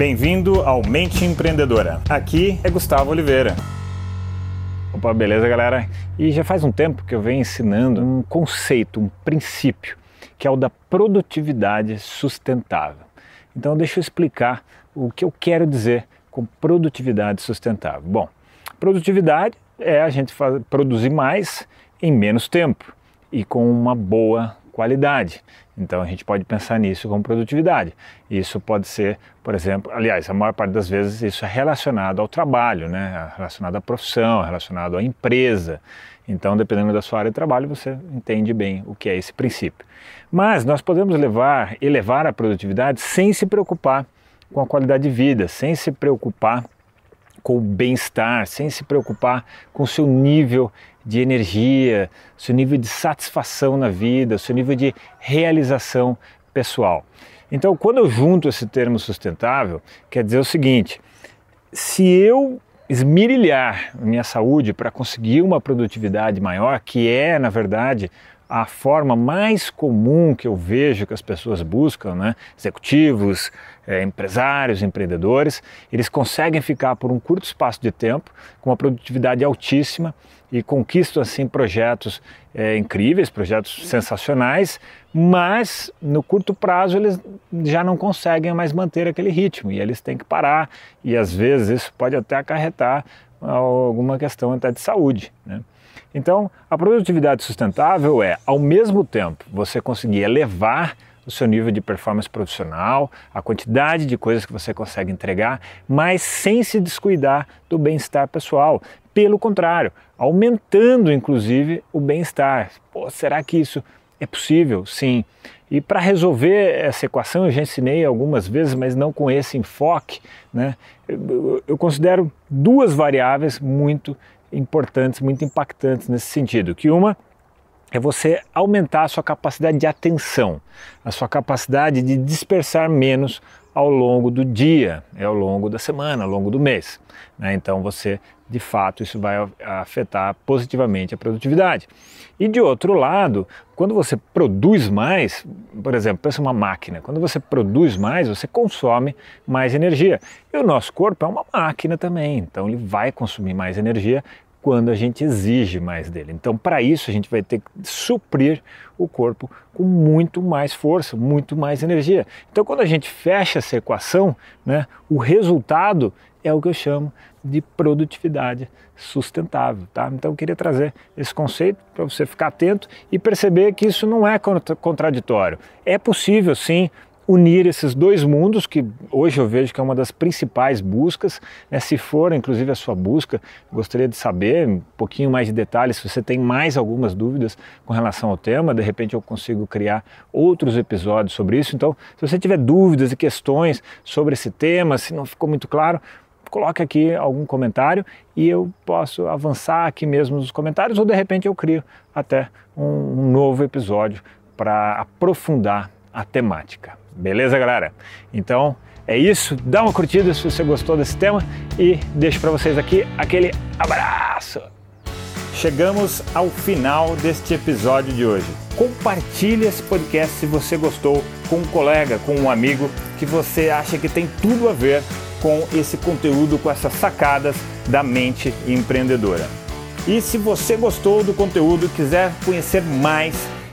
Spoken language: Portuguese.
Bem-vindo ao Mente Empreendedora. Aqui é Gustavo Oliveira. Opa, beleza, galera? E já faz um tempo que eu venho ensinando um conceito, um princípio, que é o da produtividade sustentável. Então, deixa eu explicar o que eu quero dizer com produtividade sustentável. Bom, produtividade é a gente fazer, produzir mais em menos tempo e com uma boa qualidade. Então a gente pode pensar nisso como produtividade. Isso pode ser, por exemplo, aliás, a maior parte das vezes isso é relacionado ao trabalho, né? relacionado à profissão, relacionado à empresa. Então, dependendo da sua área de trabalho, você entende bem o que é esse princípio. Mas nós podemos levar, elevar a produtividade sem se preocupar com a qualidade de vida, sem se preocupar com o bem-estar, sem se preocupar com o seu nível de energia, seu nível de satisfação na vida, seu nível de realização pessoal. Então, quando eu junto esse termo sustentável, quer dizer o seguinte: se eu esmirilhar minha saúde para conseguir uma produtividade maior, que é, na verdade, a forma mais comum que eu vejo que as pessoas buscam, né? executivos, é, empresários, empreendedores, eles conseguem ficar por um curto espaço de tempo com uma produtividade altíssima e conquistam assim projetos é, incríveis, projetos sensacionais, mas no curto prazo eles já não conseguem mais manter aquele ritmo e eles têm que parar e às vezes isso pode até acarretar alguma questão até de saúde. Né? Então, a produtividade sustentável é, ao mesmo tempo, você conseguir elevar o seu nível de performance profissional, a quantidade de coisas que você consegue entregar, mas sem se descuidar do bem-estar pessoal. Pelo contrário, aumentando inclusive o bem-estar. Será que isso é possível? Sim. E para resolver essa equação, eu já ensinei algumas vezes, mas não com esse enfoque, né? eu, considero duas variáveis muito importantes, muito impactantes nesse sentido. Que uma é você aumentar a sua capacidade de atenção, a sua capacidade de dispersar menos ao longo do dia, é ao longo da semana, ao longo do mês. Né? Então você, de fato, isso vai afetar positivamente a produtividade. E de outro lado, quando você produz mais, por exemplo, pensa uma máquina, quando você produz mais, você consome mais energia. E o nosso corpo é uma máquina também, então ele vai consumir mais energia quando a gente exige mais dele. Então, para isso, a gente vai ter que suprir o corpo com muito mais força, muito mais energia. Então, quando a gente fecha essa equação, né, o resultado é o que eu chamo de produtividade sustentável. Tá? Então, eu queria trazer esse conceito para você ficar atento e perceber que isso não é contraditório. É possível, sim, unir esses dois mundos, que hoje eu vejo que é uma das principais buscas. Né? Se for, inclusive, a sua busca, gostaria de saber um pouquinho mais de detalhes. Se você tem mais algumas dúvidas com relação ao tema, de repente eu consigo criar outros episódios sobre isso. Então, se você tiver dúvidas e questões sobre esse tema, se não ficou muito claro, coloque aqui algum comentário e eu posso avançar aqui mesmo nos comentários ou de repente eu crio até um, um novo episódio para aprofundar a temática. Beleza, galera? Então é isso. Dá uma curtida se você gostou desse tema e deixo para vocês aqui aquele abraço. Chegamos ao final deste episódio de hoje. Compartilhe esse podcast se você gostou com um colega, com um amigo que você acha que tem tudo a ver com esse conteúdo, com essas sacadas da mente empreendedora. E se você gostou do conteúdo e quiser conhecer mais,